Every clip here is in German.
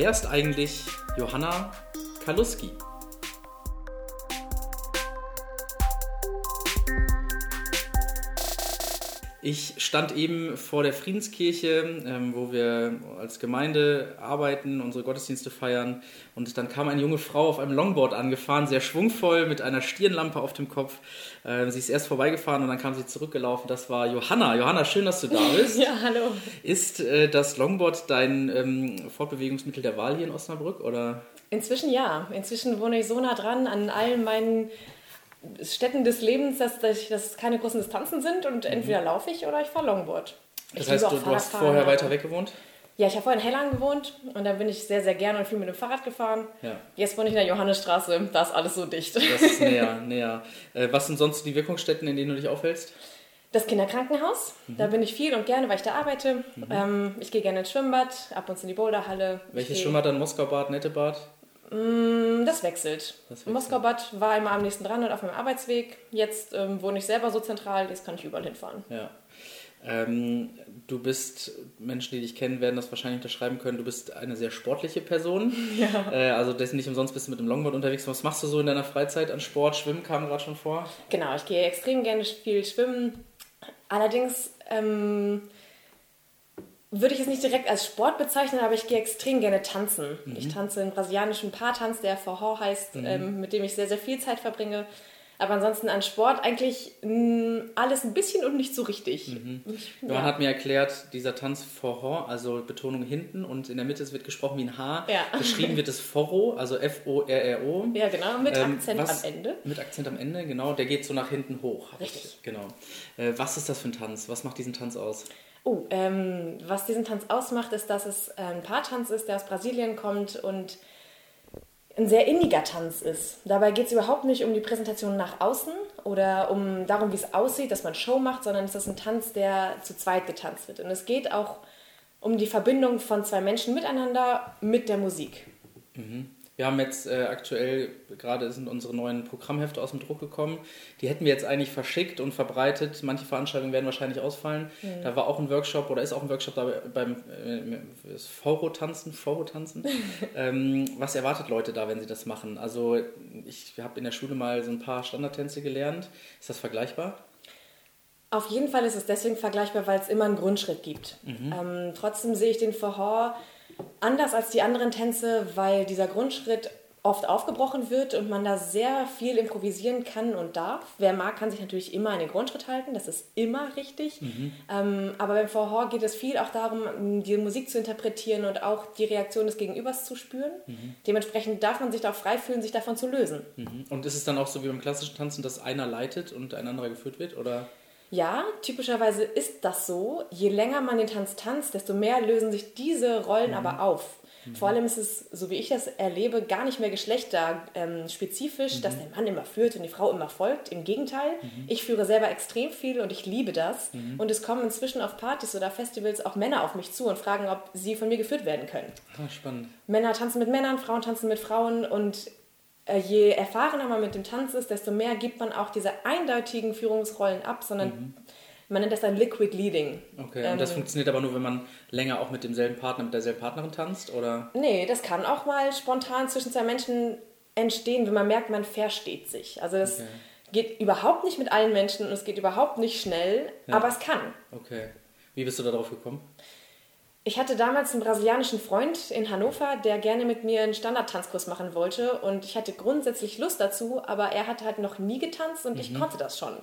wer ist eigentlich Johanna Kaluski? Ich stand eben vor der Friedenskirche, ähm, wo wir als Gemeinde arbeiten, unsere Gottesdienste feiern. Und dann kam eine junge Frau auf einem Longboard angefahren, sehr schwungvoll, mit einer Stirnlampe auf dem Kopf. Äh, sie ist erst vorbeigefahren und dann kam sie zurückgelaufen. Das war Johanna. Johanna, schön, dass du da bist. ja, hallo. Ist äh, das Longboard dein ähm, Fortbewegungsmittel der Wahl hier in Osnabrück? Oder? Inzwischen ja. Inzwischen wohne ich so nah dran an allen meinen Städten des Lebens, dass, dass das keine großen Distanzen sind und mhm. entweder laufe ich oder ich fahre Longboard. Das ich heißt, du, du hast vorher weiter weg gewohnt? Ja, ich habe vorher in Hellang gewohnt und da bin ich sehr, sehr gerne und viel mit dem Fahrrad gefahren. Ja. Jetzt wohne ich in der Johannesstraße, da ist alles so dicht. Das ist näher, näher. Äh, was sind sonst die Wirkungsstätten, in denen du dich aufhältst? Das Kinderkrankenhaus, mhm. da bin ich viel und gerne, weil ich da arbeite. Mhm. Ähm, ich gehe gerne ins Schwimmbad, ab und zu in die Boulderhalle. Welches Schwimmbad dann? Moskau-Bad, Nettebad? Mm, das wechselt. Das wechselt. Moskau-Bad war immer am nächsten dran und auf meinem Arbeitsweg. Jetzt ähm, wohne ich selber so zentral, jetzt kann ich überall hinfahren. Ja. Ähm, du bist, Menschen, die dich kennen, werden das wahrscheinlich unterschreiben können, du bist eine sehr sportliche Person. Ja. Äh, also dessen nicht umsonst bist du mit dem Longboard unterwegs. Was machst du so in deiner Freizeit an Sport? Schwimmen kam gerade schon vor. Genau, ich gehe extrem gerne viel schwimmen. Allerdings ähm, würde ich es nicht direkt als Sport bezeichnen, aber ich gehe extrem gerne tanzen. Mhm. Ich tanze einen brasilianischen Paartanz, der Forró heißt, mhm. ähm, mit dem ich sehr, sehr viel Zeit verbringe. Aber ansonsten an Sport eigentlich mh, mm, alles ein bisschen und nicht so richtig. Mhm. ja. Man hat mir erklärt, dieser Tanz Forró, also Betonung hinten und in der Mitte wird gesprochen wie ein H. Ja. Geschrieben wird es Forro, also F-O-R-R-O. Ja, genau, mit ähm, Akzent was, am Ende. Mit Akzent am Ende, genau. Der geht so nach hinten hoch. Richtig. Genau. Äh, was ist das für ein Tanz? Was macht diesen Tanz aus? Oh, ähm, was diesen Tanz ausmacht, ist, dass es ein Paartanz ist, der aus Brasilien kommt und ein sehr inniger Tanz ist. Dabei geht es überhaupt nicht um die Präsentation nach außen oder um darum, wie es aussieht, dass man Show macht, sondern es ist ein Tanz, der zu zweit getanzt wird. Und es geht auch um die Verbindung von zwei Menschen miteinander mit der Musik. Mhm. Wir haben jetzt äh, aktuell, gerade sind unsere neuen Programmhefte aus dem Druck gekommen. Die hätten wir jetzt eigentlich verschickt und verbreitet. Manche Veranstaltungen werden wahrscheinlich ausfallen. Mhm. Da war auch ein Workshop oder ist auch ein Workshop da beim äh, Foro-Tanzen. Foro-Tanzen. ähm, was erwartet Leute da, wenn sie das machen? Also ich habe in der Schule mal so ein paar Standardtänze gelernt. Ist das vergleichbar? Auf jeden Fall ist es deswegen vergleichbar, weil es immer einen Grundschritt gibt. Mhm. Ähm, trotzdem sehe ich den Forró anders als die anderen Tänze, weil dieser Grundschritt oft aufgebrochen wird und man da sehr viel improvisieren kann und darf. Wer mag, kann sich natürlich immer an den Grundschritt halten, das ist immer richtig. Mhm. Ähm, aber beim Vorhor geht es viel auch darum, die Musik zu interpretieren und auch die Reaktion des Gegenübers zu spüren. Mhm. Dementsprechend darf man sich da auch frei fühlen, sich davon zu lösen. Mhm. Und ist es dann auch so wie beim klassischen Tanzen, dass einer leitet und ein anderer geführt wird? Oder? Ja, typischerweise ist das so. Je länger man den Tanz tanzt, desto mehr lösen sich diese Rollen mhm. aber auf. Mhm. Vor allem ist es, so wie ich das erlebe, gar nicht mehr geschlechterspezifisch, ähm, dass mhm. der Mann immer führt und die Frau immer folgt. Im Gegenteil, mhm. ich führe selber extrem viel und ich liebe das. Mhm. Und es kommen inzwischen auf Partys oder Festivals auch Männer auf mich zu und fragen, ob sie von mir geführt werden können. Ah, spannend. Männer tanzen mit Männern, Frauen tanzen mit Frauen und je erfahrener man mit dem Tanz ist, desto mehr gibt man auch diese eindeutigen Führungsrollen ab, sondern mhm. man nennt das dann Liquid Leading. Okay, ähm, und das ähm, funktioniert aber nur, wenn man länger auch mit demselben Partner, mit derselben Partnerin tanzt, oder? Nee, das kann auch mal spontan zwischen zwei Menschen entstehen, wenn man merkt, man versteht sich. Also das okay. geht überhaupt nicht mit allen Menschen und es geht überhaupt nicht schnell, ja. aber es kann. Okay. Wie bist du darauf gekommen? Ich hatte damals einen brasilianischen Freund in Hannover, der gerne mit mir einen Standardtanzkurs machen wollte und ich hatte grundsätzlich Lust dazu, aber er hatte halt noch nie getanzt und mhm. ich konnte das schon.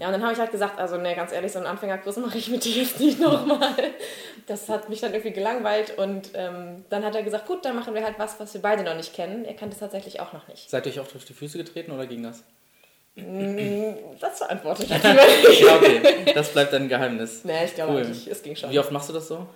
Ja, und dann habe ich halt gesagt, also ne, ganz ehrlich, so einen Anfängerkurs mache ich mit dir jetzt nicht nochmal. Das hat mich dann irgendwie gelangweilt und ähm, dann hat er gesagt, gut, dann machen wir halt was, was wir beide noch nicht kennen. Er kannte es tatsächlich auch noch nicht. Seid ihr euch auch auf die Füße getreten oder ging das? Mm, das beantworte ich ja, okay, das bleibt ein Geheimnis. Nee, ich glaube cool. nicht, es ging schon. Wie oft machst du das so?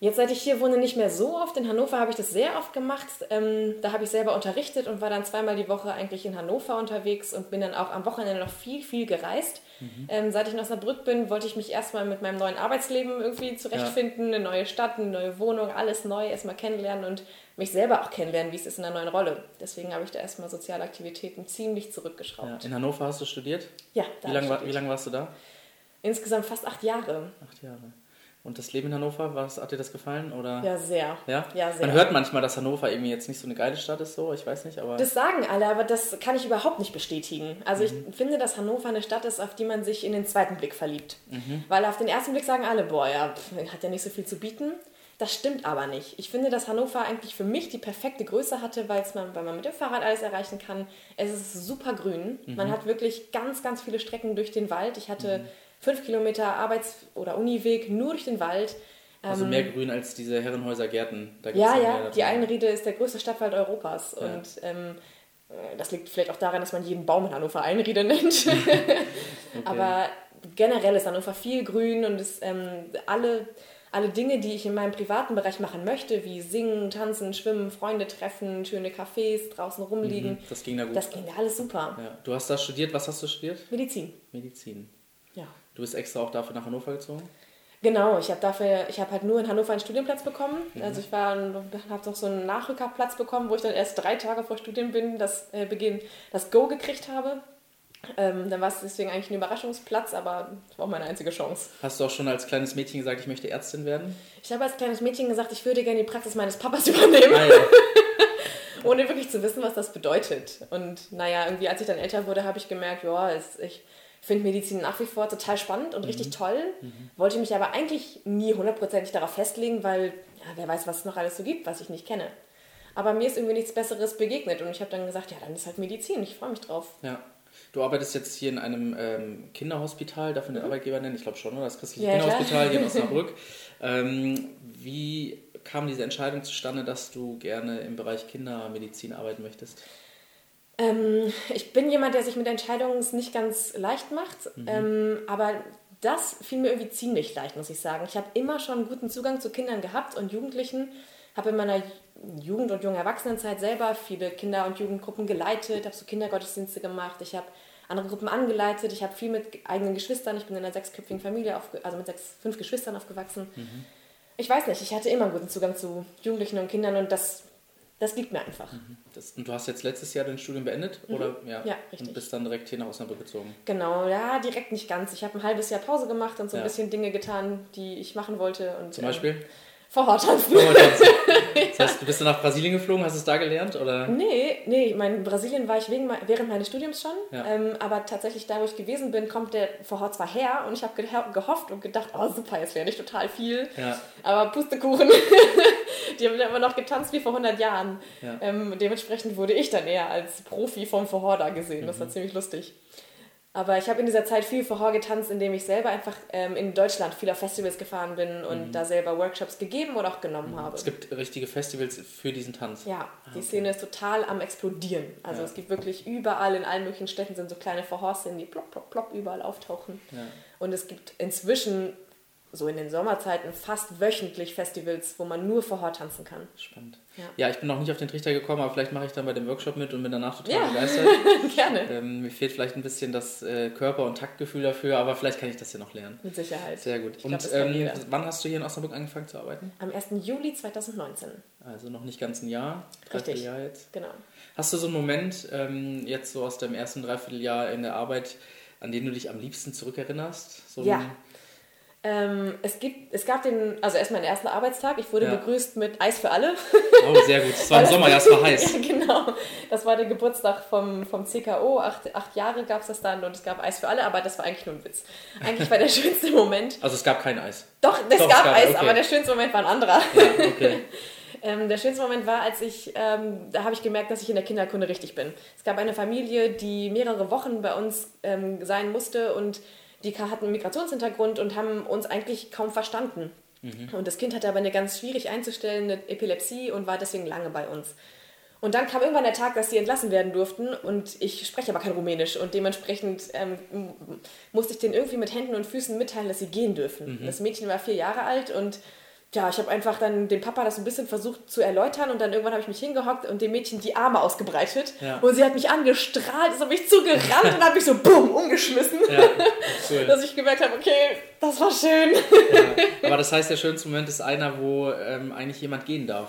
Jetzt, seit ich hier wohne, nicht mehr so oft. In Hannover habe ich das sehr oft gemacht. Ähm, da habe ich selber unterrichtet und war dann zweimal die Woche eigentlich in Hannover unterwegs und bin dann auch am Wochenende noch viel, viel gereist. Mhm. Ähm, seit ich in Osnabrück bin, wollte ich mich erstmal mit meinem neuen Arbeitsleben irgendwie zurechtfinden. Ja. Eine neue Stadt, eine neue Wohnung, alles neu erstmal kennenlernen und mich selber auch kennenlernen, wie es ist in einer neuen Rolle. Deswegen habe ich da erstmal soziale Aktivitäten ziemlich zurückgeschraubt. Ja. In Hannover hast du studiert? Ja, da wie lange war, wie lang warst du da? Insgesamt fast acht Jahre. Acht Jahre. Und das Leben in Hannover, was, hat dir das gefallen? Oder? Ja, sehr. Ja? Ja, sehr. Man hört manchmal, dass Hannover irgendwie jetzt nicht so eine geile Stadt ist, so, ich weiß nicht, aber. Das sagen alle, aber das kann ich überhaupt nicht bestätigen. Also Mhm. ich finde, dass Hannover eine Stadt ist, auf die man sich in den zweiten Blick verliebt. Mhm. Weil auf den ersten Blick sagen alle, boah, ja, pff, hat ja nicht so viel zu bieten. Das stimmt aber nicht. Ich finde, dass Hannover eigentlich für mich die perfekte Größe hatte, weil's man, weil man mit dem Fahrrad alles erreichen kann. Es ist super grün. Mhm. Man hat wirklich ganz, ganz viele Strecken durch den Wald. Ich hatte Mhm. Fünf Kilometer Arbeits- oder Uniweg nur durch den Wald. also mehr grün als diese Herrenhäuser Gärten. Da Ja, ja, die. Einriede ist der größte Stadtwald Europas. Ja. Und ähm, äh, das liegt vielleicht auch daran, dass man jeden Baum in Hannover Einriede nennt. Aber generell ist Hannover viel grün und es, ähm, alle, alle Dinge, die ich in meinem privaten Bereich machen möchte, wie singen, tanzen, schwimmen, Freunde treffen, schöne Cafés, draußen rumliegen, Mhm, Das ging da gut. das ging da alles super. ja. Du hast da studiert, was hast du studiert? Medizin, Medizin. ja. Du bist extra auch dafür nach Hannover gezogen? Genau, ich habe dafür, ich habe halt nur in Hannover einen Studienplatz bekommen. Mhm. Also ich war, habe noch so einen Nachrückerplatz bekommen, wo ich dann erst drei Tage vor Studienbeginn das äh, Beginn das Go gekriegt habe. Ähm, dann war es deswegen eigentlich ein Überraschungsplatz, aber das war auch meine einzige Chance. Hast du auch schon als kleines Mädchen gesagt, ich möchte Ärztin werden? Ich habe als kleines Mädchen gesagt, ich würde gerne die Praxis meines Papas übernehmen, Ah, ja. ohne wirklich zu wissen, was das bedeutet. Und naja, irgendwie als ich dann älter wurde, habe ich gemerkt, ja, es, ich finde Medizin nach wie vor total spannend und richtig toll. Wollte mich aber eigentlich nie hundertprozentig darauf festlegen, weil ja, wer weiß, was es noch alles so gibt, was ich nicht kenne. Aber mir ist irgendwie nichts Besseres begegnet und ich habe dann gesagt, ja, dann ist halt Medizin, ich freue mich drauf. ja. Du arbeitest jetzt hier in einem ähm, Kinderhospital, darf man den Arbeitgeber nennen? Ich glaube schon, oder? Das christliche Mhm. Ja, klar. Kinderhospital hier in Osnabrück. ähm, wie kam diese Entscheidung zustande, dass du gerne im Bereich Kindermedizin arbeiten möchtest? Ähm, ich bin jemand, der sich mit Entscheidungen nicht ganz leicht macht, ähm, aber das fiel mir irgendwie ziemlich leicht, muss ich sagen. Ich habe immer schon einen guten Zugang zu Kindern gehabt und Jugendlichen, habe in meiner Jugend- und jungen Erwachsenenzeit selber viele Kinder- und Jugendgruppen geleitet, habe so Kindergottesdienste gemacht, ich habe andere Gruppen angeleitet, ich habe viel mit eigenen Geschwistern, ich bin in einer sechsköpfigen Familie, also mit sechs, fünf Geschwistern aufgewachsen. Ich weiß nicht, ich hatte immer einen guten Zugang zu Jugendlichen und Kindern und das, das liegt mir einfach. Das, und du hast jetzt letztes Jahr dein Studium beendet? Oder? Ja, Mhm. Ja, richtig. Und bist dann direkt hier nach Osnabrück gezogen. Genau, ja, direkt nicht ganz. Ich habe ein halbes Jahr Pause gemacht und so ein Ja. bisschen Dinge getan, die ich machen wollte. Und, Zum ähm, Beispiel? Vorhauttanzen. Das heißt, du bist dann nach Brasilien geflogen, hast es da gelernt? Oder? Nee, nee, ich meine, in Brasilien war ich wegen, während meines Studiums schon, Ja. ähm, aber tatsächlich da, wo ich gewesen bin, kommt der Vorhaut zwar her und ich habe geho gehofft und gedacht, oh super, jetzt lerne ich total viel, Ja. aber Pustekuchen, die haben dann immer noch getanzt wie vor 100 Jahren. Ja. Ähm, dementsprechend wurde ich dann eher als Profi vom Vorhor da gesehen, das war ziemlich lustig. Aber ich habe in dieser Zeit viel Vorhor getanzt, indem ich selber einfach ähm, in Deutschland viel auf Festivals gefahren bin und da selber Workshops gegeben oder auch genommen habe. Es gibt richtige Festivals für diesen Tanz. Ja, die Szene ist total am explodieren. Also Ja. es gibt wirklich überall in allen möglichen Städten sind so kleine Vorhorszenen, die plopp, plopp, plopp überall auftauchen. Ja. Und es gibt inzwischen, so in den Sommerzeiten, fast wöchentlich Festivals, wo man nur Vorhor tanzen kann. Spannend. Ja. Ja. ich bin noch nicht auf den Trichter gekommen, aber vielleicht mache ich dann bei dem Workshop mit und bin danach total Ja. begeistert. Gerne. ähm, mir fehlt vielleicht ein bisschen das äh, Körper- und Taktgefühl dafür, aber vielleicht kann ich das ja noch lernen. Mit Sicherheit. Sehr gut. Ich glaub, und kann ähm, wann hast du hier in Osnabrück angefangen zu arbeiten? Am 1. Juli 2019. Also noch nicht ganz ein Jahr, Richtig. Dreivierteljahr jetzt. Genau. Hast du so einen Moment ähm, jetzt so aus dem ersten Dreivierteljahr in der Arbeit, an den du dich am liebsten zurückerinnerst? So Ja. ein- Ähm, es, gibt, es gab den, also erstmal den ersten Arbeitstag. Ich wurde Ja. begrüßt mit Eis für alle. Oh, sehr gut. Es war im Sommer, ja, es war heiß. Ja, genau. Das war der Geburtstag vom, vom CKO. Acht, acht Jahre gab es das dann und es gab Eis für alle, aber das war eigentlich nur ein Witz. Eigentlich war der schönste Moment. Also es gab kein Eis. Doch, es Doch, es gab gab- Eis, okay. aber der schönste Moment war ein anderer. Ja, okay. Ähm, der schönste Moment war, als ich, ähm, da habe ich gemerkt, dass ich in der Kinderkunde richtig bin. Es gab eine Familie, die mehrere Wochen bei uns ähm, sein musste und die hatten einen Migrationshintergrund und haben uns eigentlich kaum verstanden. Und das Kind hatte aber eine ganz schwierig einzustellende Epilepsie und war deswegen lange bei uns. Und dann kam irgendwann der Tag, dass sie entlassen werden durften und ich spreche aber kein Rumänisch und dementsprechend ähm, musste ich denen irgendwie mit Händen und Füßen mitteilen, dass sie gehen dürfen. Das Mädchen war vier Jahre alt und ja, ich habe einfach dann dem Papa das ein bisschen versucht zu erläutern und dann irgendwann habe ich mich hingehockt und dem Mädchen die Arme ausgebreitet Ja. und sie hat mich angestrahlt, ist auf mich zugerannt und hat mich so bumm umgeschmissen, Ja, cool. dass ich gemerkt habe, okay, das war schön. Ja. Aber das heißt, der schönste Moment ist einer, wo ähm, eigentlich jemand gehen darf.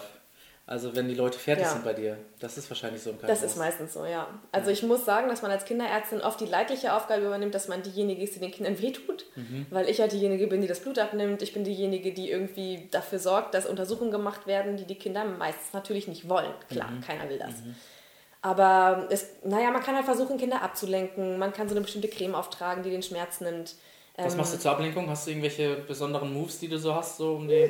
Also wenn die Leute fertig ja. sind bei dir, das ist wahrscheinlich so im Krankenhaus. Das ist meistens so, ja. Also ja. ich muss sagen, dass man als Kinderärztin oft die leidliche Aufgabe übernimmt, dass man diejenige ist, die den Kindern wehtut, mhm. weil ich ja diejenige bin, die das Blut abnimmt. Ich bin diejenige, die irgendwie dafür sorgt, dass Untersuchungen gemacht werden, die die Kinder meistens natürlich nicht wollen. Klar, mhm. keiner will das. Mhm. Aber es, naja, man kann halt versuchen, Kinder abzulenken. Man kann so eine bestimmte Creme auftragen, die den Schmerz nimmt. Was ähm, machst du zur Ablenkung? Hast du irgendwelche besonderen Moves, die du so hast, so um die.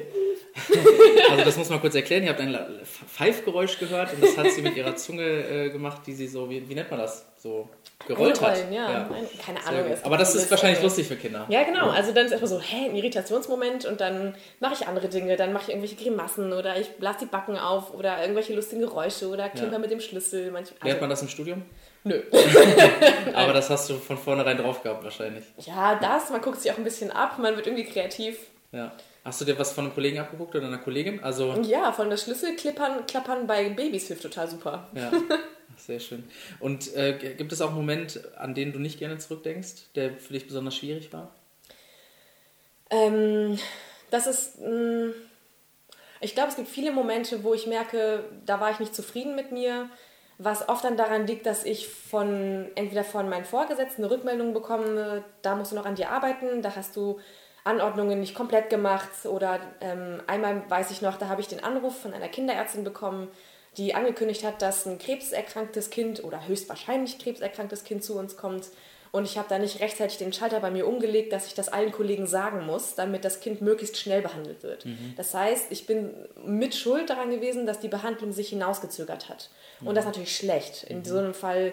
also das muss man kurz erklären. Ihr habt ein Pfeifgeräusch gehört und das hat sie mit ihrer Zunge äh, gemacht, die sie so, wie, wie nennt man das? So gerollt hat. Ja. ja. Keine Ahnung. Aber das ist wahrscheinlich also, lustig für Kinder. Ja, genau. Ja. Also dann ist erstmal so, hä, ein Irritationsmoment und dann mache ich andere Dinge. Dann mache ich irgendwelche Grimassen oder ich blase die Backen auf oder irgendwelche lustigen Geräusche oder klimper ja. mit dem Schlüssel. Manch, also, Lernt man das im Studium? Nö. Aber das hast du von vornherein drauf gehabt wahrscheinlich. Ja, das. Man guckt sich auch ein bisschen ab. Man wird irgendwie kreativ. Ja. Hast du dir was von einem Kollegen abgeguckt oder einer Kollegin? Also ja, von der Schlüsselklappern klappern bei Babys hilft total super. Ja, sehr schön. Und äh, gibt es auch einen Moment, an den du nicht gerne zurückdenkst, der für dich besonders schwierig war? Ähm, das ist. Mh, mm, ich glaube, es gibt viele Momente, wo ich merke, da war ich nicht zufrieden mit mir was oft dann daran liegt, dass ich von entweder von meinen Vorgesetzten eine Rückmeldung bekomme, da musst du noch an dir arbeiten, da hast du Anordnungen nicht komplett gemacht oder ähm, einmal weiß ich noch, da habe ich den Anruf von einer Kinderärztin bekommen, die angekündigt hat, dass ein krebserkranktes Kind oder höchstwahrscheinlich krebserkranktes Kind zu uns kommt und ich habe da nicht rechtzeitig den Schalter bei mir umgelegt, dass ich das allen Kollegen sagen muss, damit das Kind möglichst schnell behandelt wird. Mhm. Das heißt, ich bin mit Schuld daran gewesen, dass die Behandlung sich hinausgezögert hat. Mhm. Und das ist natürlich schlecht. In mhm. so einem Fall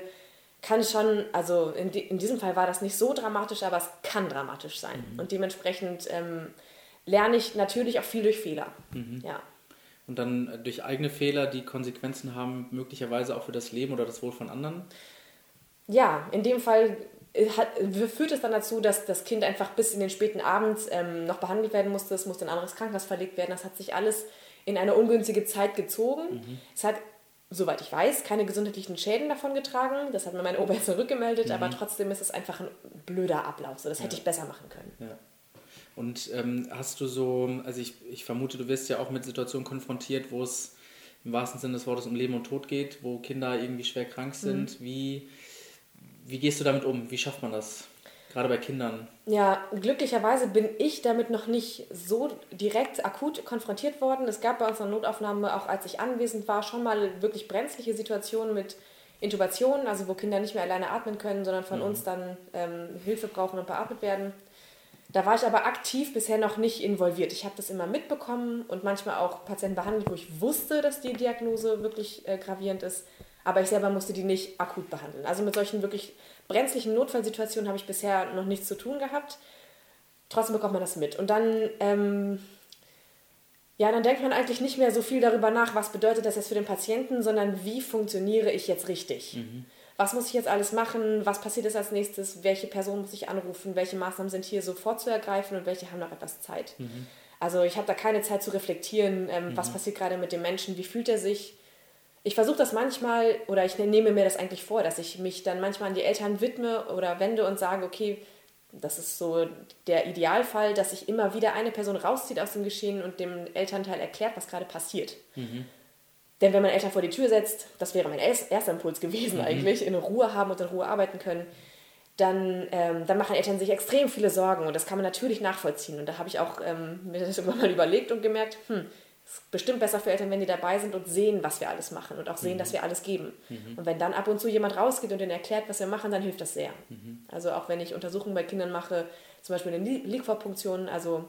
kann es schon, also in, in, diesem Fall war das nicht so dramatisch, aber es kann dramatisch sein. Mhm. Und dementsprechend ähm, lerne ich natürlich auch viel durch Fehler. Mhm. Ja. Und dann durch eigene Fehler, die Konsequenzen haben, möglicherweise auch für das Leben oder das Wohl von anderen? Ja, in dem Fall hat, führt es dann dazu, dass das Kind einfach bis in den späten Abend ähm, noch behandelt werden musste. Es musste in ein anderes Krankenhaus verlegt werden. Das hat sich alles in eine ungünstige Zeit gezogen. Mhm. Es hat, soweit ich weiß, keine gesundheitlichen Schäden davon getragen. Das hat mir meine Oma zurückgemeldet, mhm. aber trotzdem ist es einfach ein blöder Ablauf. So, das ja. hätte ich besser machen können. Ja. Und ähm, hast du so, also ich, ich vermute, du wirst ja auch mit Situationen konfrontiert, wo es im wahrsten Sinne des Wortes um Leben und Tod geht, wo Kinder irgendwie schwer krank sind. Mhm. Wie wie gehst du damit um? Wie schafft man das? Gerade bei Kindern. Ja, glücklicherweise bin ich damit noch nicht so direkt akut konfrontiert worden. Es gab bei unserer Notaufnahme, auch als ich anwesend war, schon mal wirklich brenzliche Situationen mit Intubationen, also wo Kinder nicht mehr alleine atmen können, sondern von mhm. uns dann ähm, Hilfe brauchen und beatmet werden. Da war ich aber aktiv bisher noch nicht involviert. Ich habe das immer mitbekommen und manchmal auch Patienten behandelt, wo ich wusste, dass die Diagnose wirklich äh, gravierend ist aber ich selber musste die nicht akut behandeln. Also mit solchen wirklich brenzlichen Notfallsituationen habe ich bisher noch nichts zu tun gehabt. Trotzdem bekommt man das mit. Und dann, ähm, ja, dann denkt man eigentlich nicht mehr so viel darüber nach, was bedeutet das jetzt für den Patienten, sondern wie funktioniere ich jetzt richtig? Mhm. Was muss ich jetzt alles machen? Was passiert jetzt als nächstes? Welche Person muss ich anrufen? Welche Maßnahmen sind hier sofort zu ergreifen und welche haben noch etwas Zeit? Mhm. Also ich habe da keine Zeit zu reflektieren, ähm, mhm. was passiert gerade mit dem Menschen, wie fühlt er sich? Ich versuche das manchmal, oder ich nehme mir das eigentlich vor, dass ich mich dann manchmal an die Eltern widme oder wende und sage, okay, das ist so der Idealfall, dass sich immer wieder eine Person rauszieht aus dem Geschehen und dem Elternteil erklärt, was gerade passiert. Mhm. Denn wenn man Eltern vor die Tür setzt, das wäre mein erster Impuls gewesen mhm. eigentlich, in Ruhe haben und in Ruhe arbeiten können, dann, ähm, dann machen Eltern sich extrem viele Sorgen und das kann man natürlich nachvollziehen. Und da habe ich auch ähm, mir das irgendwann mal überlegt und gemerkt, hm, ist bestimmt besser für Eltern, wenn die dabei sind und sehen, was wir alles machen und auch sehen, mhm. dass wir alles geben. Mhm. Und wenn dann ab und zu jemand rausgeht und ihnen erklärt, was wir machen, dann hilft das sehr. Mhm. Also auch wenn ich Untersuchungen bei Kindern mache, zum Beispiel eine Liquorpunktion, also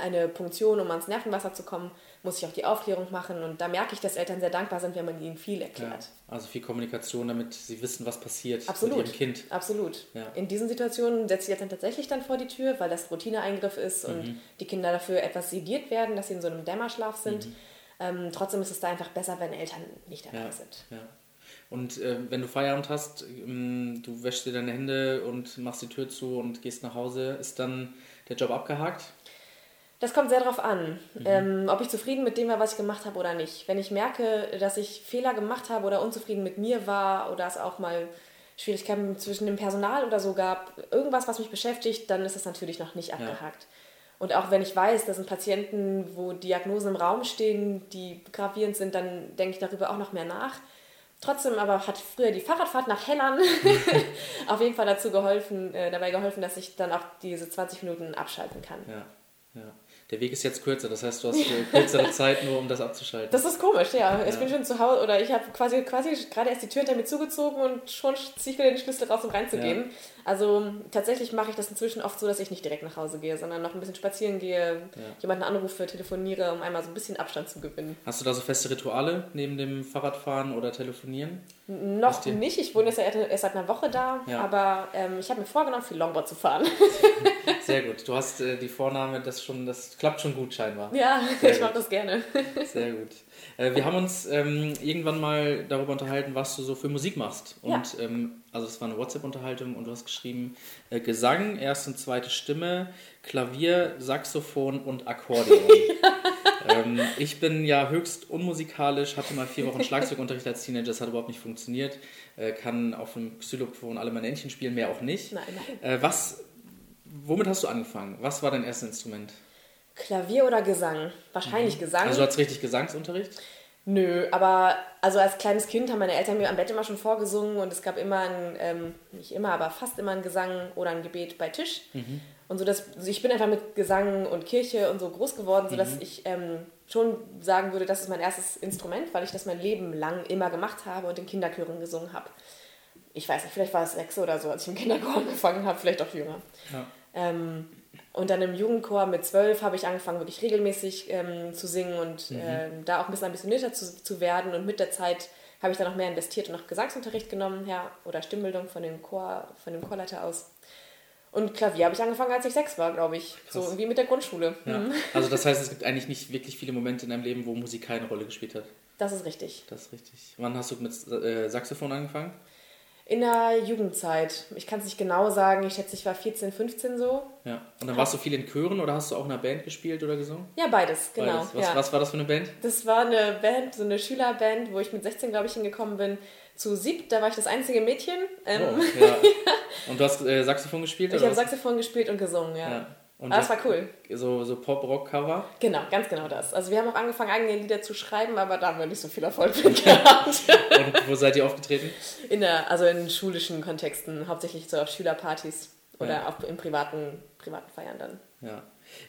eine Punktion, um ans Nervenwasser zu kommen, muss ich auch die Aufklärung machen. Und da merke ich, dass Eltern sehr dankbar sind, wenn man ihnen viel erklärt. Ja, also viel Kommunikation, damit sie wissen, was passiert Absolut. mit ihrem Kind. Absolut. Ja. In diesen Situationen setze ich jetzt dann tatsächlich dann vor die Tür, weil das Routineeingriff ist mhm. und die Kinder dafür etwas sediert werden, dass sie in so einem Dämmerschlaf sind. Mhm. Ähm, trotzdem ist es da einfach besser, wenn Eltern nicht dabei ja, sind. Ja. Und äh, wenn du Feierabend hast, ähm, du wäschst dir deine Hände und machst die Tür zu und gehst nach Hause, ist dann der Job abgehakt? Das kommt sehr darauf an, mhm. ähm, ob ich zufrieden mit dem war, was ich gemacht habe oder nicht. Wenn ich merke, dass ich Fehler gemacht habe oder unzufrieden mit mir war oder es auch mal Schwierigkeiten zwischen dem Personal oder so gab, irgendwas, was mich beschäftigt, dann ist es natürlich noch nicht abgehakt. Ja. Und auch wenn ich weiß, das sind Patienten, wo Diagnosen im Raum stehen, die gravierend sind, dann denke ich darüber auch noch mehr nach. Trotzdem aber hat früher die Fahrradfahrt nach Hellern auf jeden Fall dazu geholfen, äh, dabei geholfen, dass ich dann auch diese 20 Minuten abschalten kann. Ja. Der Weg ist jetzt kürzer, das heißt, du hast kürzere Zeit nur, um das abzuschalten. Das ist komisch, ja. Ich bin schon zu Hause oder ich habe quasi, quasi gerade erst die Tür hinter mir zugezogen und schon ziehe ich wieder den Schlüssel raus, um reinzugehen. Ja. Also tatsächlich mache ich das inzwischen oft so, dass ich nicht direkt nach Hause gehe, sondern noch ein bisschen spazieren gehe, ja. jemanden anrufe, telefoniere, um einmal so ein bisschen Abstand zu gewinnen. Hast du da so feste Rituale neben dem Fahrradfahren oder Telefonieren? Noch nicht. Ich wohne jetzt erst seit einer Woche da, ja. aber ähm, ich habe mir vorgenommen, viel Longboard zu fahren. Sehr gut. Du hast äh, die Vorname, das schon, das klappt schon gut scheinbar. Ja, Sehr ich mache das gerne. Sehr gut. Äh, wir haben uns ähm, irgendwann mal darüber unterhalten, was du so für Musik machst. Und ja. ähm, also es war eine WhatsApp-Unterhaltung und du hast geschrieben äh, Gesang, erste und zweite Stimme, Klavier, Saxophon und Akkordeon. ähm, ich bin ja höchst unmusikalisch, hatte mal vier Wochen Schlagzeugunterricht als Teenager, das hat überhaupt nicht funktioniert. Äh, kann auf dem Xylophon alle meine Entchen spielen, mehr auch nicht. Nein, nein. Äh, was, womit hast du angefangen? Was war dein erstes Instrument? Klavier oder Gesang? Wahrscheinlich mhm. Gesang. Also du hattest richtig Gesangsunterricht? Nö, aber also als kleines Kind haben meine Eltern mir am Bett immer schon vorgesungen und es gab immer ein, ähm, nicht immer, aber fast immer ein Gesang oder ein Gebet bei Tisch. Mhm. Und so dass also ich bin einfach mit Gesang und Kirche und so groß geworden, sodass mhm. ich ähm, schon sagen würde, das ist mein erstes Instrument, weil ich das mein Leben lang immer gemacht habe und in Kinderchören gesungen habe. Ich weiß nicht, vielleicht war es sechs oder so, als ich im Kinderchor angefangen habe, vielleicht auch jünger. Ja. Ähm, und dann im Jugendchor mit zwölf habe ich angefangen, wirklich regelmäßig ähm, zu singen und mhm. äh, da auch ein bisschen ambitionierter zu, zu werden. Und mit der Zeit habe ich dann noch mehr investiert und noch Gesangsunterricht genommen, ja, oder Stimmbildung von dem Chor, von dem Chorleiter aus. Und Klavier habe ich angefangen, als ich sechs war, glaube ich. Krass. So wie mit der Grundschule. Ja. Mhm. Also das heißt, es gibt eigentlich nicht wirklich viele Momente in deinem Leben, wo Musik keine Rolle gespielt hat. Das ist richtig. Das ist richtig. Wann hast du mit äh, Saxophon angefangen? In der Jugendzeit. Ich kann es nicht genau sagen. Ich schätze, ich war 14, 15 so. Ja. Und dann warst du viel in Chören oder hast du auch in einer Band gespielt oder gesungen? Ja, beides, genau. Beides. Was, ja. was war das für eine Band? Das war eine Band, so eine Schülerband, wo ich mit 16, glaube ich, hingekommen bin. Zu Sieb, da war ich das einzige Mädchen. Ähm, oh, ja. Und du hast äh, Saxophon gespielt? Ich habe Saxophon gespielt und gesungen, ja. Und ah, das war cool. So, so Pop-Rock-Cover? Genau, ganz genau das. Also wir haben auch angefangen, eigene Lieder zu schreiben, aber da haben wir nicht so viel Erfolg mit gehabt. Und wo seid ihr aufgetreten? In der, also in schulischen Kontexten, hauptsächlich so auf Schülerpartys oder ja. auch in privaten, privaten Feiern dann. Ja.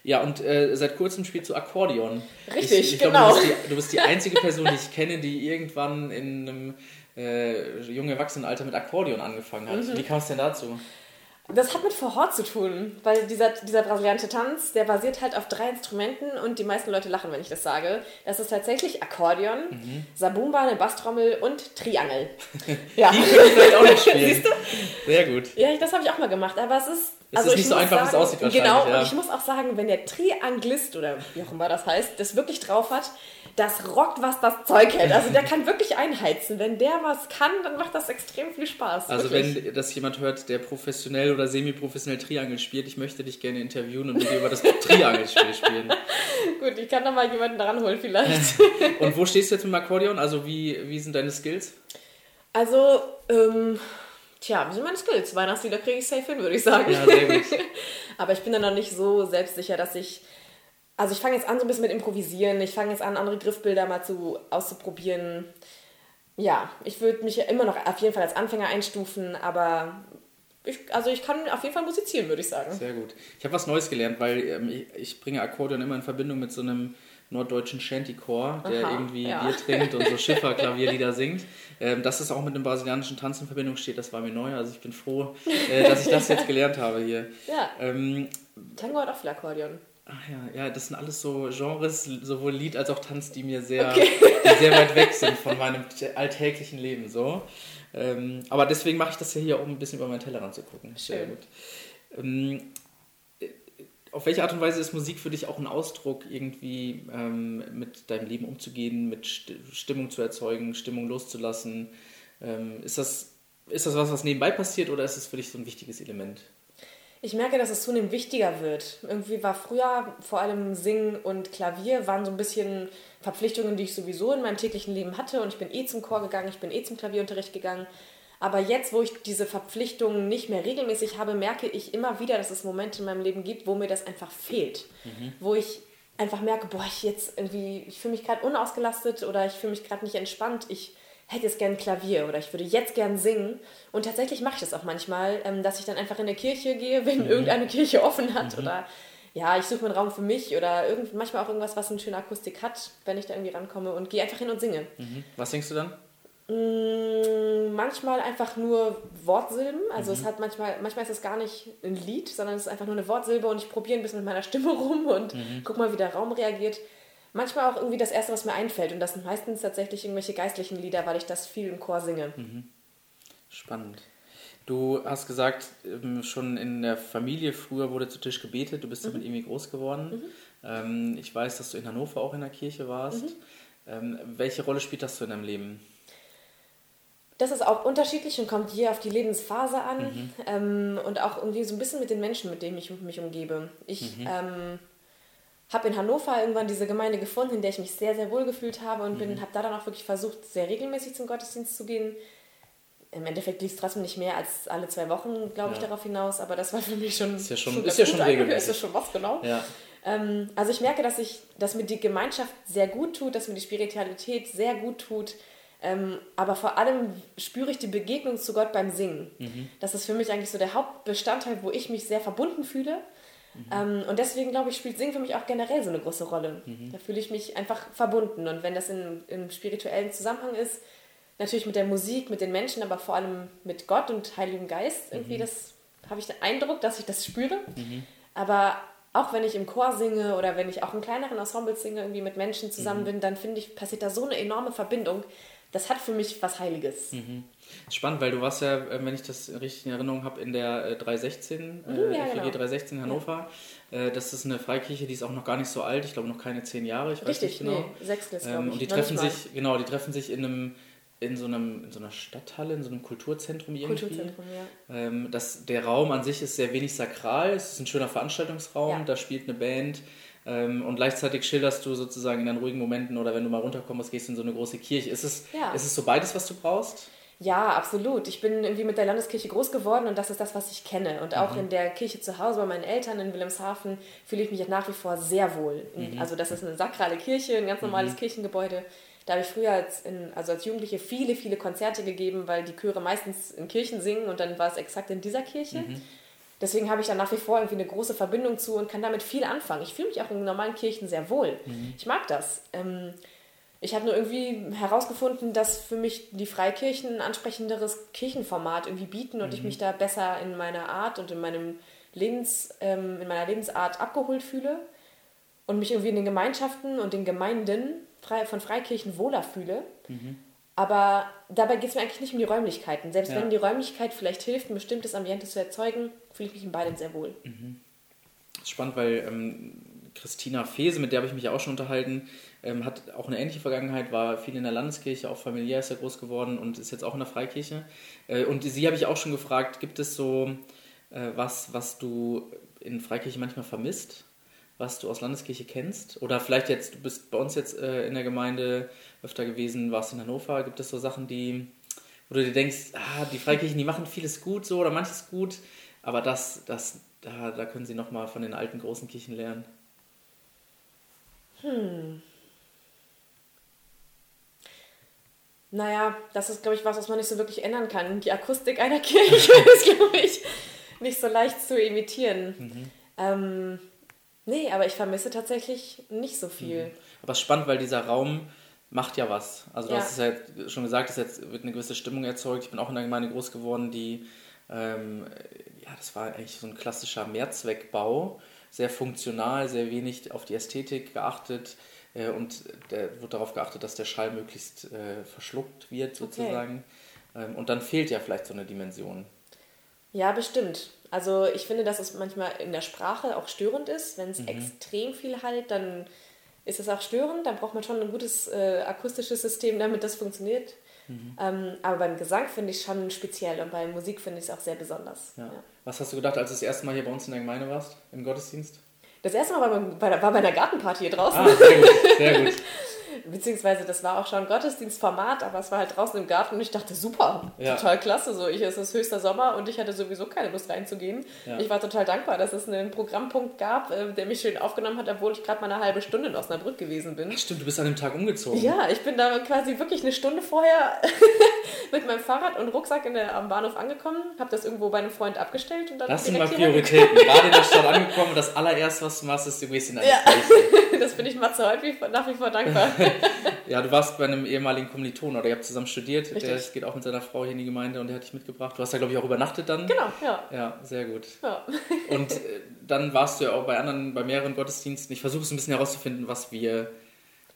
Ja, und äh, seit kurzem spielst du Akkordeon. Richtig, ich, ich genau. Glaub, du, bist die, du bist die einzige Person, die ich kenne, die irgendwann in einem äh, jungen Erwachsenenalter mit Akkordeon angefangen hat. Mhm. Wie kam es denn dazu? Das hat mit Verhort zu tun, weil dieser, dieser brasilianische Tanz, der basiert halt auf drei Instrumenten und die meisten Leute lachen, wenn ich das sage. Das ist tatsächlich Akkordeon, mhm. Sabumba, eine Basstrommel und Triangel. Ja. Die können vielleicht auch nicht spielen. Siehst du? Sehr gut. Ja, das habe ich auch mal gemacht, aber es ist... Es also ist nicht so einfach, wie es aussieht wahrscheinlich. Genau, ja. und ich muss auch sagen, wenn der Trianglist oder wie auch immer das heißt, das wirklich drauf hat, das rockt, was das Zeug hält. Also der kann wirklich einheizen. Wenn der was kann, dann macht das extrem viel Spaß. Also wirklich. wenn das jemand hört, der professionell oder semi-professionell Triangel spielt, ich möchte dich gerne interviewen und mit dir über das Triangelspiel spielen. Gut, ich kann da mal jemanden dran holen vielleicht. und wo stehst du jetzt mit dem Akkordeon? Also wie, wie sind deine Skills? Also, ähm, tja, wie sind meine Skills? Weihnachtslieder kriege ich safe hin, würde ich sagen. Ja, sehr gut. Aber ich bin dann noch nicht so selbstsicher, dass ich also ich fange jetzt an so ein bisschen mit Improvisieren. Ich fange jetzt an, andere Griffbilder mal zu, auszuprobieren. Ja, ich würde mich ja immer noch auf jeden Fall als Anfänger einstufen, aber ich, also ich kann auf jeden Fall musizieren, würde ich sagen. Sehr gut. Ich habe was Neues gelernt, weil ähm, ich, ich, bringe Akkordeon immer in Verbindung mit so einem norddeutschen Shantycore, der Aha, irgendwie ja. Bier trinkt und so Schifferklavierlieder singt. Ähm, dass es auch mit dem brasilianischen Tanz in Verbindung steht, das war mir neu. Also ich bin froh, äh, dass ich das jetzt gelernt habe hier. Ja. Ähm, Tango hat auch viel Akkordeon. Ach ja, ja, das sind alles so Genres, sowohl Lied als auch Tanz, die mir sehr, okay. die sehr weit weg sind von meinem alltäglichen Leben. So. Ähm, aber deswegen mache ich das ja hier, um ein bisschen über meinen Tellerrand zu gucken. Sehr gut. Ähm, auf welche Art und Weise ist Musik für dich auch ein Ausdruck, irgendwie ähm, mit deinem Leben umzugehen, mit Stimmung zu erzeugen, Stimmung loszulassen? Ähm, ist, das, ist das was, was nebenbei passiert oder ist es für dich so ein wichtiges Element? Ich merke, dass es zunehmend wichtiger wird. Irgendwie war früher vor allem Singen und Klavier waren so ein bisschen Verpflichtungen, die ich sowieso in meinem täglichen Leben hatte. Und ich bin eh zum Chor gegangen, ich bin eh zum Klavierunterricht gegangen. Aber jetzt, wo ich diese Verpflichtungen nicht mehr regelmäßig habe, merke ich immer wieder, dass es Momente in meinem Leben gibt, wo mir das einfach fehlt. Mhm. Wo ich einfach merke, boah, ich jetzt irgendwie, ich fühle mich gerade unausgelastet oder ich fühle mich gerade nicht entspannt. Ich hätte jetzt gern Klavier oder ich würde jetzt gern singen. Und tatsächlich mache ich das auch manchmal, ähm, dass ich dann einfach in eine Kirche gehe, wenn mhm. irgendeine Kirche offen hat mhm. oder ja, ich suche mir einen Raum für mich oder irgend, manchmal auch irgendwas, was eine schöne Akustik hat, wenn ich da irgendwie rankomme und gehe einfach hin und singe. Mhm. Was singst du dann? Mm, manchmal einfach nur Wortsilben. Also mhm. es hat manchmal, manchmal ist es gar nicht ein Lied, sondern es ist einfach nur eine Wortsilbe und ich probiere ein bisschen mit meiner Stimme rum und mhm. guck mal, wie der Raum reagiert. Manchmal auch irgendwie das Erste, was mir einfällt. Und das sind meistens tatsächlich irgendwelche geistlichen Lieder, weil ich das viel im Chor singe. Mhm. Spannend. Du hast gesagt, ähm, schon in der Familie früher wurde zu Tisch gebetet, du bist mhm. damit irgendwie groß geworden. Mhm. Ähm, ich weiß, dass du in Hannover auch in der Kirche warst. Mhm. Ähm, welche Rolle spielt das so in deinem Leben? Das ist auch unterschiedlich und kommt je auf die Lebensphase an mhm. und auch irgendwie so ein bisschen mit den Menschen, mit denen ich mich umgebe. Ich mhm. ähm, habe in Hannover irgendwann diese Gemeinde gefunden, in der ich mich sehr, sehr wohl gefühlt habe und mhm. habe da dann auch wirklich versucht, sehr regelmäßig zum Gottesdienst zu gehen. Im Endeffekt lief es trotzdem nicht mehr als alle zwei Wochen, glaube ich, darauf hinaus, aber das war für mich schon. Ist ja schon, schon ist ja schon regelmäßig. Ist ja schon was, genau. Ja. Ähm, also ich merke, dass, ich, dass mir die Gemeinschaft sehr gut tut, dass mir die Spiritualität sehr gut tut ähm, aber vor allem spüre ich die Begegnung zu Gott beim Singen. Mhm. Das ist für mich eigentlich so der Hauptbestandteil, wo ich mich sehr verbunden fühle. Mhm. Ähm, und deswegen glaube ich, spielt Singen für mich auch generell so eine große Rolle. Mhm. Da fühle ich mich einfach verbunden. Und wenn das in, im spirituellen Zusammenhang ist, natürlich mit der Musik, mit den Menschen, aber vor allem mit Gott und Heiligem Geist, irgendwie, mhm. das habe ich den Eindruck, dass ich das spüre. Mhm. Aber auch wenn ich im Chor singe oder wenn ich auch in kleineren Ensembles singe, irgendwie mit Menschen zusammen mhm. bin, dann finde ich, passiert da so eine enorme Verbindung, das hat für mich was Heiliges. Mhm. Spannend, weil du warst ja, äh, wenn ich das richtig in Erinnerung habe, in der 316, äh, mhm, ja, FEG genau. 316 Hannover. Ja. Äh, das ist eine Freikirche, die ist auch noch gar nicht so alt, ich glaube noch keine zehn Jahre, ich weiß richtig, nicht genau. Nee, sechs ist, ähm, Und die treffen sich, genau, die treffen sich in einem in so, einem, in so einer Stadthalle, in so einem Kulturzentrum irgendwie. Kulturzentrum, ja. Ähm, das, der Raum an sich ist sehr wenig sakral, es ist ein schöner Veranstaltungsraum, ja. da spielt eine Band, ähm, und gleichzeitig schilderst du sozusagen in deinen ruhigen Momenten oder wenn du mal runterkommst, gehst du in so eine große Kirche. Ist es, ja. ist es so beides, was du brauchst? Ja, absolut. Ich bin irgendwie mit der Landeskirche groß geworden und das ist das, was ich kenne. Und auch mhm. in der Kirche zu Hause bei meinen Eltern in Wilhelmshaven fühle ich mich nach wie vor sehr wohl. Mhm. Also das ist eine sakrale Kirche, ein ganz normales mhm. Kirchengebäude. Da habe ich früher als, in, also als Jugendliche viele, viele Konzerte gegeben, weil die Chöre meistens in Kirchen singen und dann war es exakt in dieser Kirche. Mhm. Deswegen habe ich da nach wie vor irgendwie eine große Verbindung zu und kann damit viel anfangen. Ich fühle mich auch in normalen Kirchen sehr wohl. Mhm. Ich mag das. Ähm, ich habe nur irgendwie herausgefunden, dass für mich die Freikirchen ein ansprechenderes Kirchenformat irgendwie bieten und mhm. ich mich da besser in meiner Art und in meinem Lebens, ähm, in meiner Lebensart abgeholt fühle und mich irgendwie in den Gemeinschaften und den Gemeinden von Freikirchen wohler fühle. Mhm. Aber dabei geht es mir eigentlich nicht um die Räumlichkeiten. Selbst ja. wenn die Räumlichkeit vielleicht hilft, ein bestimmtes Ambiente zu erzeugen, fühle ich mich in beiden sehr wohl. Mhm. Das ist spannend, weil ähm, Christina Fese, mit der habe ich mich auch schon unterhalten, ähm, hat auch eine ähnliche Vergangenheit, war viel in der Landeskirche, auch familiär ist er groß geworden und ist jetzt auch in der Freikirche. Äh, und sie habe ich auch schon gefragt, gibt es so äh, was, was du in Freikirche manchmal vermisst? was du aus Landeskirche kennst? Oder vielleicht jetzt, du bist bei uns jetzt äh, in der Gemeinde öfter gewesen, warst in Hannover. Gibt es so Sachen, die, wo du dir denkst, ah, die Freikirchen, die machen vieles gut so oder manches gut, aber das, das, da, da können sie nochmal von den alten großen Kirchen lernen? Hm. Naja, das ist, glaube ich, was, was man nicht so wirklich ändern kann. Die Akustik einer Kirche ist, glaube ich, nicht so leicht zu imitieren. Mhm. Ähm, Nee, aber ich vermisse tatsächlich nicht so viel. Mhm. Aber es ist spannend, weil dieser Raum macht ja was. Also du ja. hast es ja schon gesagt, es jetzt wird eine gewisse Stimmung erzeugt. Ich bin auch in der Gemeinde groß geworden, die, ähm, ja, das war eigentlich so ein klassischer Mehrzweckbau. Sehr funktional, sehr wenig auf die Ästhetik geachtet. Äh, und der wird darauf geachtet, dass der Schall möglichst äh, verschluckt wird, sozusagen. Okay. Ähm, und dann fehlt ja vielleicht so eine Dimension. Ja, bestimmt. Also ich finde, dass es manchmal in der Sprache auch störend ist. Wenn es mhm. extrem viel halt, dann ist es auch störend. Dann braucht man schon ein gutes äh, akustisches System, damit das funktioniert. Mhm. Ähm, aber beim Gesang finde ich schon speziell und bei Musik finde ich es auch sehr besonders. Ja. Ja. Was hast du gedacht, als du das erste Mal hier bei uns in der Gemeinde warst, im Gottesdienst? Das erste Mal war bei, war bei einer Gartenparty hier draußen. Ah, sehr gut, sehr gut. beziehungsweise das war auch schon Gottesdienstformat, aber es war halt draußen im Garten und ich dachte, super, ja. total klasse. So, ich, es ist höchster Sommer und ich hatte sowieso keine Lust reinzugehen. Ja. Ich war total dankbar, dass es einen Programmpunkt gab, äh, der mich schön aufgenommen hat, obwohl ich gerade mal eine halbe Stunde in Osnabrück gewesen bin. Stimmt, du bist an dem Tag umgezogen. Ja, ich bin da quasi wirklich eine Stunde vorher mit meinem Fahrrad und Rucksack in der, am Bahnhof angekommen, habe das irgendwo bei einem Freund abgestellt und dann. Das sind mal Prioritäten. Gerade in der Stadt angekommen und das allererste, was du machst, ist, du gehst in eine ja. Kirche. Das bin ich Matze häufig nach wie vor dankbar. ja, du warst bei einem ehemaligen Kommiliton oder ihr habt zusammen studiert. Richtig. Der geht auch mit seiner Frau hier in die Gemeinde und der hat dich mitgebracht. Du hast da, glaube ich, auch übernachtet dann. Genau, ja. Ja, sehr gut. Ja. und äh, dann warst du ja auch bei anderen, bei mehreren Gottesdiensten. Ich versuche es ein bisschen herauszufinden, was wir.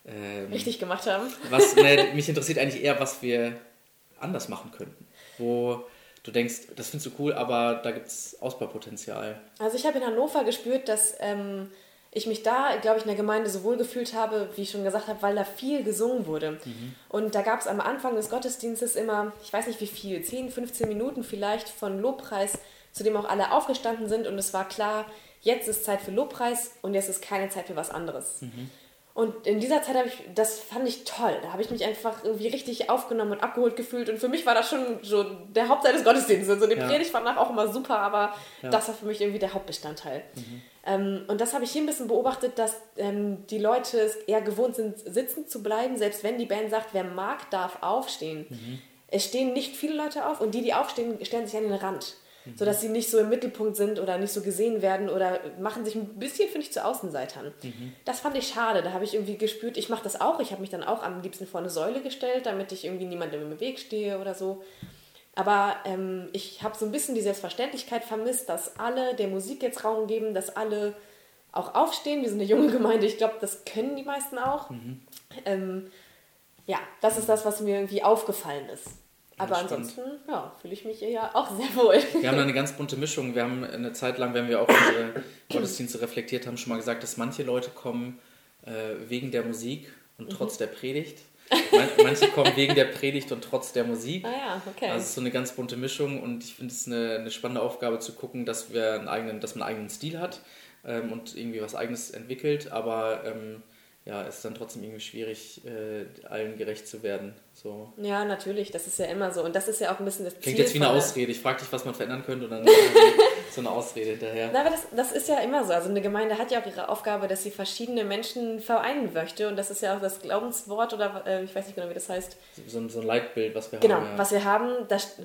Ähm, Richtig gemacht haben. Was, ne, mich interessiert eigentlich eher, was wir anders machen könnten. Wo du denkst, das findest du cool, aber da gibt es Ausbaupotenzial. Also ich habe in Hannover gespürt, dass ähm, ich mich da, glaube ich, in der Gemeinde so wohl gefühlt habe, wie ich schon gesagt habe, weil da viel gesungen wurde. Mhm. Und da gab es am Anfang des Gottesdienstes immer, ich weiß nicht wie viel, 10, 15 Minuten vielleicht von Lobpreis, zu dem auch alle aufgestanden sind und es war klar, jetzt ist Zeit für Lobpreis und jetzt ist keine Zeit für was anderes. Mhm. Und in dieser Zeit habe ich, das fand ich toll. Da habe ich mich einfach irgendwie richtig aufgenommen und abgeholt gefühlt. Und für mich war das schon so der Hauptteil des Gottesdienstes. Also die ja. Predigt war nachher auch immer super, aber ja. das war für mich irgendwie der Hauptbestandteil. Mhm. Ähm, und das habe ich hier ein bisschen beobachtet, dass ähm, die Leute es eher gewohnt sind, sitzen zu bleiben, selbst wenn die Band sagt, wer mag, darf aufstehen. Mhm. Es stehen nicht viele Leute auf und die, die aufstehen, stellen sich an den Rand mhm. sodass sie nicht so im Mittelpunkt sind oder nicht so gesehen werden oder machen sich ein bisschen, finde ich, zu Außenseitern. Mhm. Das fand ich schade. Da habe ich irgendwie gespürt, ich mache das auch. Ich habe mich dann auch am liebsten vor eine Säule gestellt, damit ich irgendwie niemandem im Weg stehe oder so. Aber ähm, ich habe so ein bisschen die Selbstverständlichkeit vermisst, dass alle der Musik jetzt Raum geben, dass alle auch aufstehen. Wir sind eine junge Gemeinde, ich glaube, das können die meisten auch. Mhm. Ähm, ja, das ist das, was mir irgendwie aufgefallen ist. Aber ansonsten, ja, fühle ich mich ja auch sehr wohl. Wir haben da eine ganz bunte Mischung. Wir haben eine Zeit lang, wenn wir auch unsere Gottesdienste reflektiert haben, schon mal gesagt, dass manche Leute kommen äh, wegen der Musik und mhm. trotz der Predigt. Manche kommen wegen der Predigt und trotz der Musik. Ah ja, okay. Also es ist so eine ganz bunte Mischung und ich finde es eine, eine spannende Aufgabe zu gucken, dass, wir einen eigenen, dass man einen eigenen Stil hat ähm, und irgendwie was Eigenes entwickelt, aber ähm, ja, ist dann trotzdem irgendwie schwierig, äh, allen gerecht zu werden. So. Ja, natürlich, das ist ja immer so. Und das ist ja auch ein bisschen das Klingt Ziel jetzt wie eine Ausrede. Ich frage dich, was man verändern könnte und dann so eine Ausrede hinterher. Na, aber das, das ist ja immer so. Also eine Gemeinde hat ja auch ihre Aufgabe, dass sie verschiedene Menschen vereinen möchte. Und das ist ja auch das Glaubenswort oder äh, ich weiß nicht genau, wie das heißt. So, so ein Leitbild, was wir genau, haben. Genau, ja. was wir haben, das,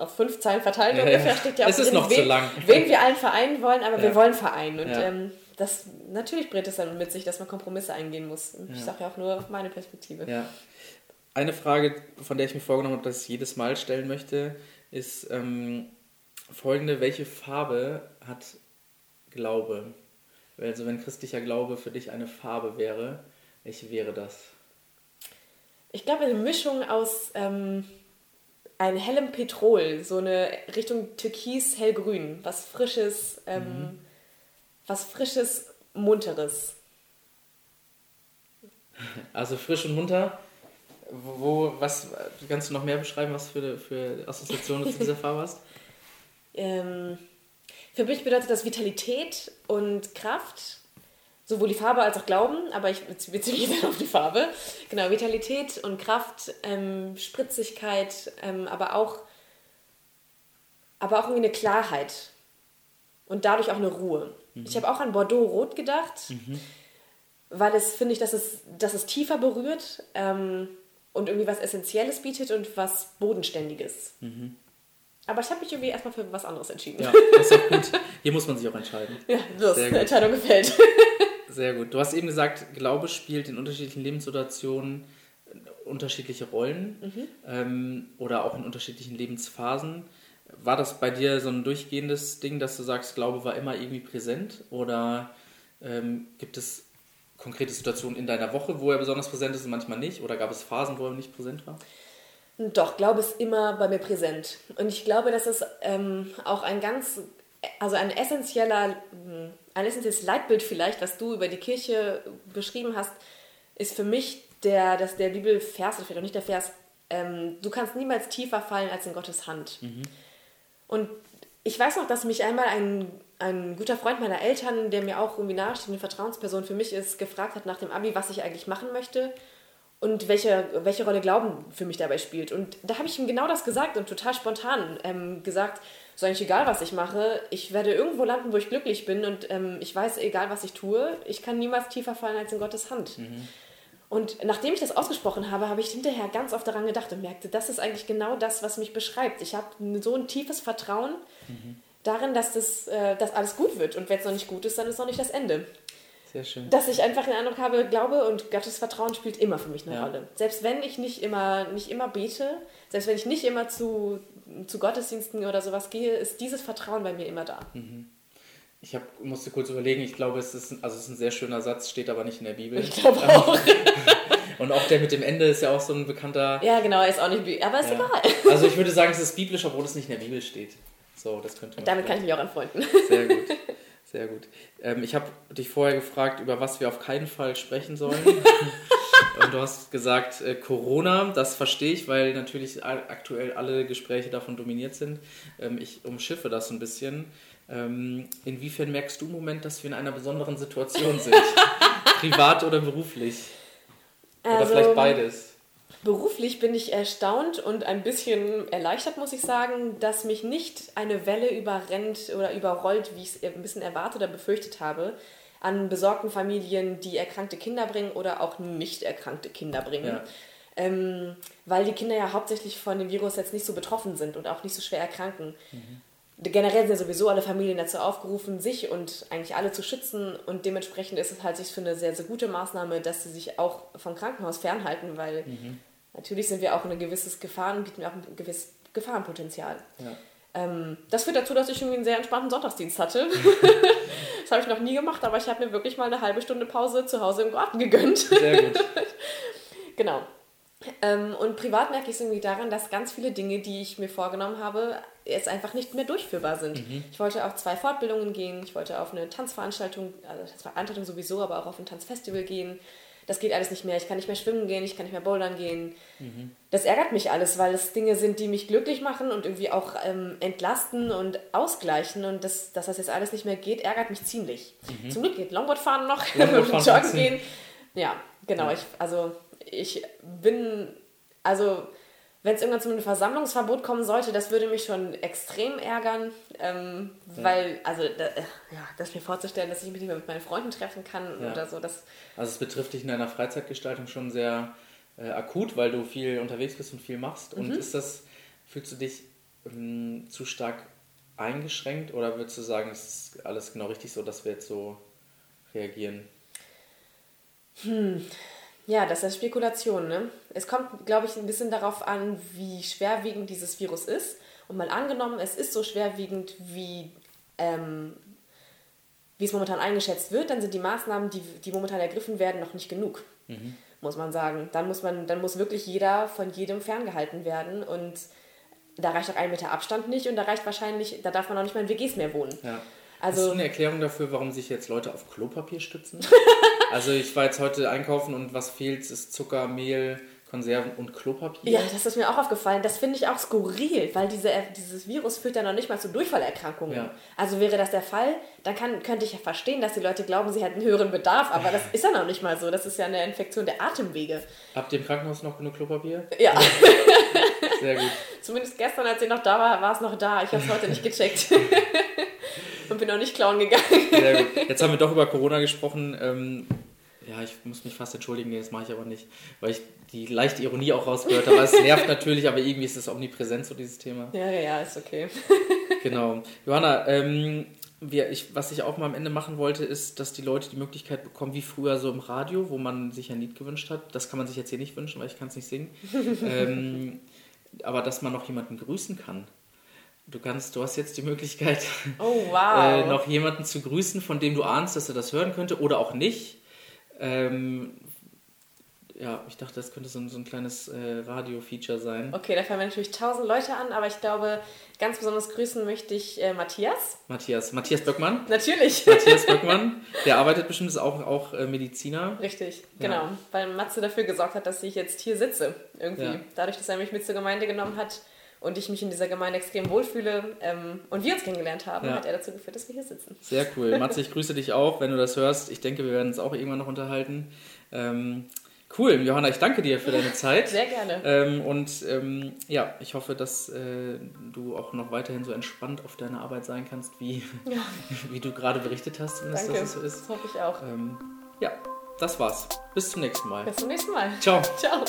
auf fünf Zeilen verteilt ja, ungefähr steht ja auch es ist drin, noch wen, zu lang. wen wir allen vereinen wollen, aber wir wollen vereinen. Und ähm, das natürlich bringt es dann mit sich, dass man Kompromisse eingehen muss. Ich ja. sage ja auch nur meine Perspektive. Ja. Eine Frage, von der ich mir vorgenommen habe, dass ich jedes Mal stellen möchte, ist ähm, folgende: Welche Farbe hat Glaube? Also, wenn christlicher Glaube für dich eine Farbe wäre, welche wäre das? Ich glaube, eine Mischung aus ähm, einem hellem Petrol, so eine Richtung Türkis-hellgrün, was Frisches. Ähm, mhm was Frisches, Munteres. Also frisch und munter. Wo, was kannst du noch mehr beschreiben, was für, für Assoziationen du zu dieser Farbe hast? Ähm, für mich bedeutet das Vitalität und Kraft, sowohl die Farbe als auch Glauben, aber ich beziehe mich dann auf die Farbe. Genau, Vitalität und Kraft, ähm, Spritzigkeit, ähm, aber auch aber auch irgendwie eine Klarheit und dadurch auch eine Ruhe. Mhm. Ich habe auch an Bordeaux Rot gedacht, mhm. weil es, finde ich, dass es, dass es tiefer berührt ähm, und irgendwie was Essentielles bietet und was Bodenständiges. Mhm. Aber ich habe mich irgendwie erstmal für was anderes entschieden. Ja, das ist auch gut. Hier muss man sich auch entscheiden. Ja, los, die Entscheidung gefällt. Sehr gut. Du hast eben gesagt, Glaube spielt in unterschiedlichen Lebenssituationen unterschiedliche Rollen mhm. ähm, oder auch in unterschiedlichen Lebensphasen. War das bei dir so ein durchgehendes Ding, dass du sagst, Glaube war immer irgendwie präsent? Oder ähm, gibt es konkrete Situationen in deiner Woche, wo er besonders präsent ist und manchmal nicht? Oder gab es Phasen, wo er nicht präsent war? Doch, Glaube ist immer bei mir präsent. Und ich glaube, dass es ähm, auch ein ganz, also ein essentieller, hm, ein essentielles Leitbild vielleicht, was du über die Kirche beschrieben hast, ist für mich der, dass der Bibelvers, oder vielleicht auch nicht der Vers, ähm, du kannst niemals tiefer fallen als in Gottes Hand. Mhm. Und ich weiß noch, dass mich einmal ein, ein guter Freund meiner Eltern, der mir auch irgendwie nahesteht, eine Vertrauensperson für mich ist, gefragt hat nach dem Abi, was ich eigentlich machen möchte. und welche, welche Rolle Glauben für mich dabei spielt. Und da habe ich ihm genau das gesagt und total spontan ähm, gesagt, so eigentlich egal, was ich mache, ich werde irgendwo landen, wo ich glücklich bin und ähm, ich weiß, egal was ich tue, ich kann niemals tiefer fallen als in Gottes Hand. Mhm. Und nachdem ich das ausgesprochen habe, habe ich hinterher ganz oft daran gedacht und merkte, das ist eigentlich genau das, was mich beschreibt. Ich habe so ein tiefes Vertrauen mhm. darin, dass das äh, dass alles gut wird. Und wenn es noch nicht gut ist, dann ist noch nicht das Ende. Sehr schön. Dass ich einfach den Eindruck habe, Glaube und Gottes Vertrauen spielt immer für mich eine ja. Rolle. Selbst wenn ich nicht immer, nicht immer bete, selbst wenn ich nicht immer zu, zu Gottesdiensten oder sowas gehe, ist dieses Vertrauen bei mir immer da. Mhm. Ich hab, musste kurz überlegen, ich glaube, es ist, also es ist ein sehr schöner Satz, steht aber nicht in der Bibel. Ich glaube auch. Und auch der mit dem Ende ist ja auch so ein bekannter. Ja, genau, ist auch nicht, aber ist ja. egal. Also ich würde sagen, es ist biblisch, obwohl es nicht in der Bibel steht. So, das könnte man Damit kann ich mich auch anfreunden. Sehr gut. Sehr gut. Ähm, ich habe dich vorher gefragt, über was wir auf keinen Fall sprechen sollen. Und du hast gesagt, äh, Corona, das verstehe ich, weil natürlich aktuell alle Gespräche davon dominiert sind. Ähm, ich umschiffe das ein bisschen. Ähm, inwiefern merkst du im Moment, dass wir in einer besonderen Situation sind? Privat oder beruflich? Oder also, vielleicht beides? Beruflich bin ich erstaunt und ein bisschen erleichtert, muss ich sagen, dass mich nicht eine Welle überrennt oder überrollt, wie ich es ein bisschen erwartet oder befürchtet habe, an besorgten Familien, die erkrankte Kinder bringen oder auch nicht erkrankte Kinder bringen. Ja. Ähm, weil die Kinder ja hauptsächlich von dem Virus jetzt nicht so betroffen sind und auch nicht so schwer erkranken. Mhm generell sind ja sowieso alle Familien dazu aufgerufen, sich und eigentlich alle zu schützen. Und dementsprechend ist es halt sich für eine sehr, sehr gute Maßnahme, dass sie sich auch vom Krankenhaus fernhalten, weil mhm. natürlich sind wir auch ein gewisses Gefahren, bieten wir auch ein gewisses Gefahrenpotenzial. Ja. Ähm, das führt dazu, dass ich irgendwie einen sehr entspannten Sonntagsdienst hatte. das habe ich noch nie gemacht, aber ich habe mir wirklich mal eine halbe Stunde Pause zu Hause im Garten gegönnt. Sehr gut. genau. Ähm, und privat merke ich es irgendwie daran, dass ganz viele Dinge, die ich mir vorgenommen habe, jetzt einfach nicht mehr durchführbar sind. Mhm. Ich wollte auf zwei Fortbildungen gehen, ich wollte auf eine Tanzveranstaltung, also Tanzveranstaltung sowieso, aber auch auf ein Tanzfestival gehen. Das geht alles nicht mehr. Ich kann nicht mehr schwimmen gehen, ich kann nicht mehr bouldern gehen. Mhm. Das ärgert mich alles, weil es Dinge sind, die mich glücklich machen und irgendwie auch ähm, entlasten und ausgleichen. Und das, dass das jetzt alles nicht mehr geht, ärgert mich ziemlich. Mhm. Zum Glück geht Longboard fahren noch, Longboard Joggen gehen. Ja, genau. Ja. Ich, also ich bin, also wenn es irgendwann zu einem Versammlungsverbot kommen sollte, das würde mich schon extrem ärgern, ähm, ja. weil, also, da, äh, ja, das mir vorzustellen, dass ich mich nicht mehr mit meinen Freunden treffen kann ja. oder so. Das also, es betrifft dich in deiner Freizeitgestaltung schon sehr äh, akut, weil du viel unterwegs bist und viel machst. Mhm. Und ist das, fühlst du dich ähm, zu stark eingeschränkt oder würdest du sagen, es ist alles genau richtig so, dass wir jetzt so reagieren? Hm. Ja, das ist Spekulation. Ne? Es kommt, glaube ich, ein bisschen darauf an, wie schwerwiegend dieses Virus ist. Und mal angenommen, es ist so schwerwiegend, wie, ähm, wie es momentan eingeschätzt wird, dann sind die Maßnahmen, die, die momentan ergriffen werden, noch nicht genug, mhm. muss man sagen. Dann muss, man, dann muss wirklich jeder von jedem ferngehalten werden. Und da reicht auch ein Meter Abstand nicht und da reicht wahrscheinlich, da darf man auch nicht mehr in WGs mehr wohnen. Ja. Also, Hast du eine Erklärung dafür, warum sich jetzt Leute auf Klopapier stützen? also ich war jetzt heute einkaufen und was fehlt, ist Zucker, Mehl, Konserven und Klopapier. Ja, das ist mir auch aufgefallen. Das finde ich auch skurril, weil diese, dieses Virus führt ja noch nicht mal zu Durchfallerkrankungen. Ja. Also wäre das der Fall, dann kann, könnte ich ja verstehen, dass die Leute glauben, sie hätten höheren Bedarf, aber das ist ja noch nicht mal so. Das ist ja eine Infektion der Atemwege. Habt ihr im Krankenhaus noch genug Klopapier? Ja. Sehr gut. Zumindest gestern, als ich noch da war, war es noch da. Ich habe es heute nicht gecheckt und bin auch nicht klauen gegangen. Sehr gut. Jetzt haben wir doch über Corona gesprochen. Ähm, ja, ich muss mich fast entschuldigen, nee, das mache ich aber nicht, weil ich die leichte Ironie auch rausgehört habe. Es nervt natürlich, aber irgendwie ist es omnipräsent, so dieses Thema. Ja, ja, ja, ist okay. genau. Johanna, ähm, wir, ich, was ich auch mal am Ende machen wollte, ist, dass die Leute die Möglichkeit bekommen, wie früher so im Radio, wo man sich ein Lied gewünscht hat. Das kann man sich jetzt hier nicht wünschen, weil ich kann es nicht singen. ähm, aber dass man noch jemanden grüßen kann. Du kannst, du hast jetzt die Möglichkeit, oh, wow. äh, noch jemanden zu grüßen, von dem du ahnst, dass er das hören könnte oder auch nicht. Ähm, ja, ich dachte, das könnte so ein, so ein kleines äh, Radio-Feature sein. Okay, da fallen mir natürlich tausend Leute an, aber ich glaube, ganz besonders grüßen möchte ich äh, Matthias. Matthias. Matthias Böckmann? Natürlich. Matthias Böckmann. Der arbeitet bestimmt, ist auch, auch äh, Mediziner. Richtig, genau. Ja. Weil Matze dafür gesorgt hat, dass ich jetzt hier sitze. Irgendwie. Ja. Dadurch, dass er mich mit zur Gemeinde genommen hat, und ich mich in dieser Gemeinde extrem wohlfühle ähm, und wir uns kennengelernt haben, ja. hat er dazu geführt, dass wir hier sitzen. Sehr cool. Matze, ich grüße dich auch, wenn du das hörst. Ich denke, wir werden uns auch irgendwann noch unterhalten. Ähm, Cool, Johanna, ich danke dir für deine Zeit. Sehr gerne. Ähm, und ähm, ja, ich hoffe, dass äh, du auch noch weiterhin so entspannt auf deiner Arbeit sein kannst, wie, ja. wie du gerade berichtet hast. Danke, dass es so ist. das hoffe ich auch. Ähm, ja, das war's. Bis zum nächsten Mal. Bis zum nächsten Mal. Ciao. Ciao.